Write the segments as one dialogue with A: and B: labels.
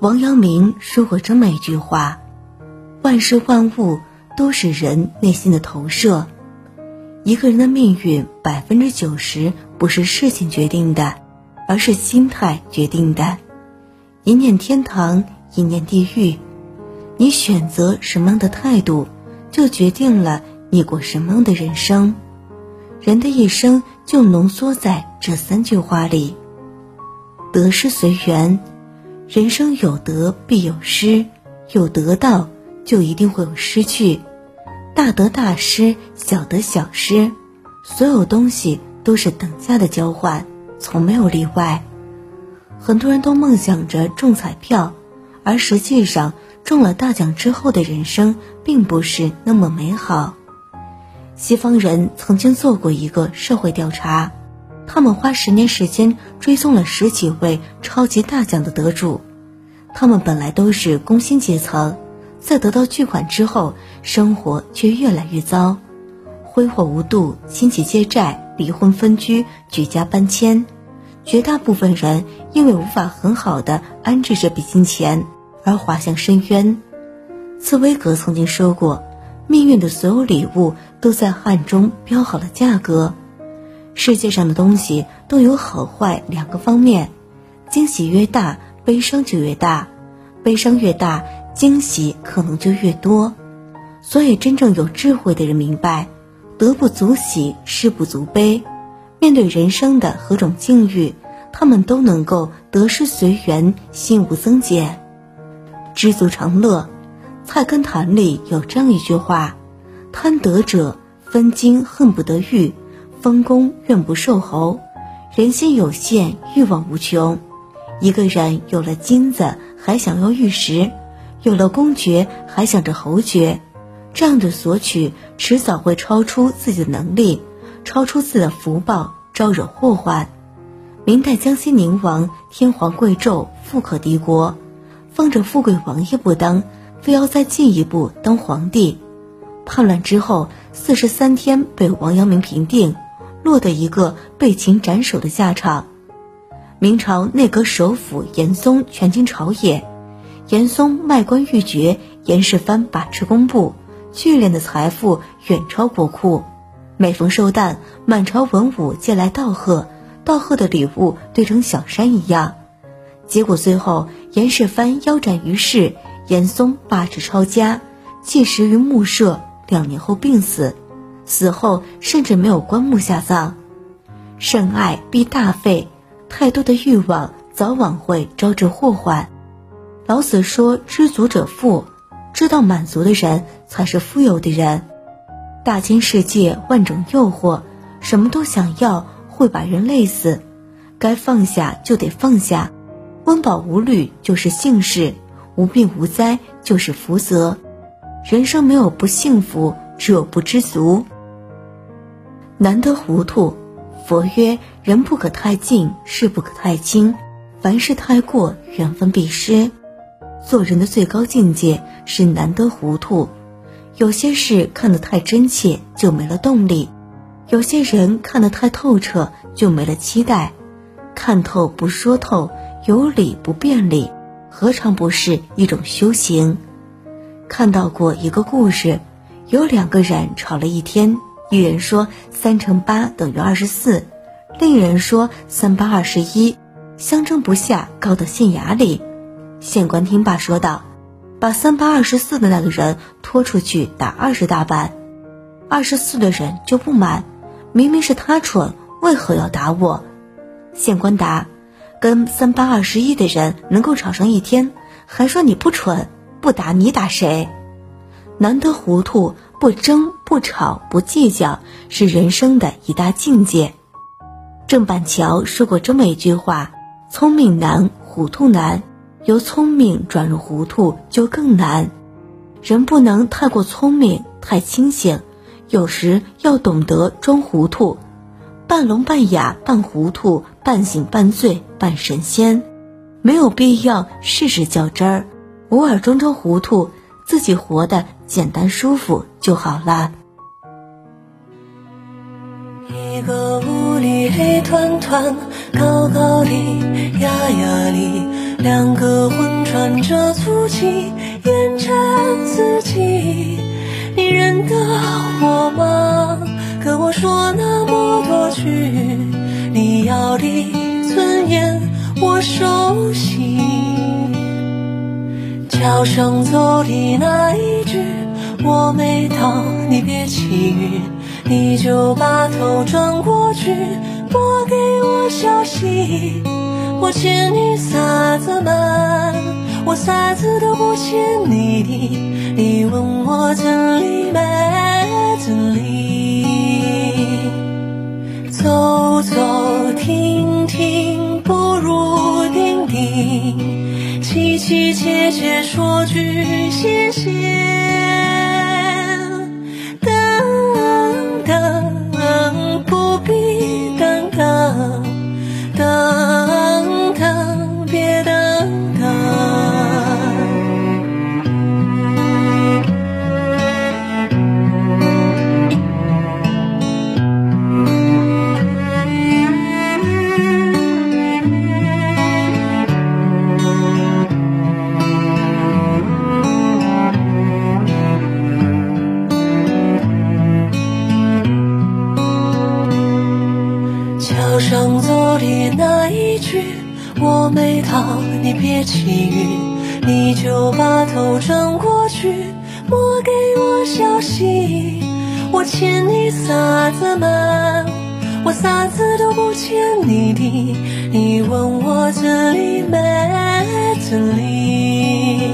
A: 王阳明说过这么一句话：“万事万物都是人内心的投射。一个人的命运，百分之九十不是事情决定的，而是心态决定的。一念天堂，一念地狱。你选择什么样的态度，就决定了你过什么样的人生。人的一生就浓缩在这三句话里：得失随缘。”人生有得必有失，有得到就一定会有失去，大得大失，小得小失，所有东西都是等价的交换，从没有例外。很多人都梦想着中彩票，而实际上中了大奖之后的人生并不是那么美好。西方人曾经做过一个社会调查。他们花十年时间追踪了十几位超级大奖的得主，他们本来都是工薪阶层，在得到巨款之后，生活却越来越糟，挥霍无度，亲戚借债，离婚分居，举家搬迁。绝大部分人因为无法很好的安置这笔金钱而滑向深渊。茨威格曾经说过：“命运的所有礼物都在暗中标好了价格。”世界上的东西都有好坏两个方面，惊喜越大，悲伤就越大；悲伤越大，惊喜可能就越多。所以，真正有智慧的人明白，得不足喜，失不足悲。面对人生的何种境遇，他们都能够得失随缘，心无增减，知足常乐。《菜根谭》里有这样一句话：“贪得者分金恨不得玉。”丰功愿不受侯，人心有限，欲望无穷。一个人有了金子，还想要玉石；有了公爵，还想着侯爵。这样的索取，迟早会超出自己的能力，超出自己的福报，招惹祸患。明代江西宁王天皇贵胄，富可敌国，放着富贵王爷不当，非要再进一步当皇帝。叛乱之后，四十三天被王阳明平定。落得一个被擒斩首的下场。明朝内阁首辅严嵩权倾朝野，严嵩卖官鬻爵，严世蕃把持工部，聚敛的财富远超国库。每逢寿诞，满朝文武皆来道贺，道贺的礼物堆成小山一样。结果最后，严世蕃腰斩于市，严嵩罢职抄家，弃食于墓舍，两年后病死。死后甚至没有棺木下葬，甚爱必大费，太多的欲望早晚会招致祸患。老子说：“知足者富，知道满足的人才是富有的人。”大千世界万种诱惑，什么都想要会把人累死，该放下就得放下。温饱无虑就是幸事，无病无灾就是福泽。人生没有不幸福，只有不知足。难得糊涂，佛曰：人不可太近，事不可太轻，凡事太过，缘分必失。做人的最高境界是难得糊涂。有些事看得太真切，就没了动力；有些人看得太透彻，就没了期待。看透不说透，有理不辩理，何尝不是一种修行？看到过一个故事，有两个人吵了一天。一人说三乘八等于二十四，另一人说三八二十一，相争不下，告到县衙里。县官听罢说道：“把三八二十四的那个人拖出去打二十大板。”二十四的人就不满：“明明是他蠢，为何要打我？”县官答：“跟三八二十一的人能够吵上一天，还说你不蠢，不打你打谁？难得糊涂。”不争不吵不计较是人生的一大境界。郑板桥说过这么一句话：“聪明难，糊涂难；由聪明转入糊涂就更难。人不能太过聪明，太清醒，有时要懂得装糊涂，半聋半哑，半糊涂，半醒半醉，半神仙。没有必要事事较真儿，偶尔装装糊涂。”自己活得简单舒服就好了。
B: 一个屋里黑团团，高高的，压压的，两个魂穿着足迹，沿着自己。你认得我吗？跟我说那么多句，你要的尊严我熟悉。桥上走的那一句，我没到，你别起晕，你就把头转过去，拨给我消息。我欠你啥子嘛？我啥子都不欠你的。你问我真理没真理？走走停停不如定定，凄凄切切说句谢谢。上走的那一句我没到，你别起晕，你就把头转过去，莫给我消息。我欠你啥子嘛？我啥子都不欠你的。你问我这里没这里？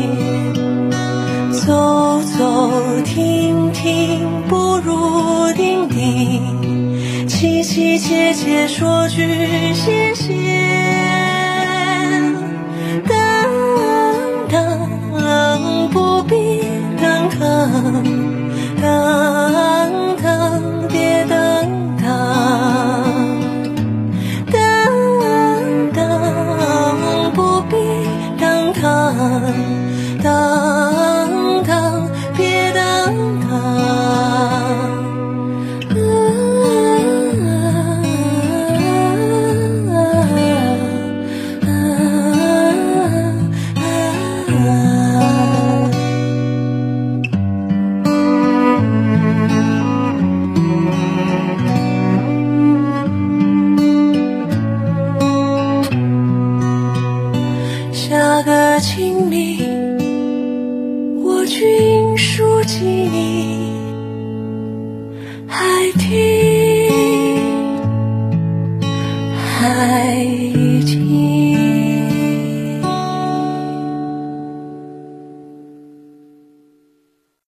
B: 走走停停凄凄切切说句谢谢，等等不必等等，你，还听。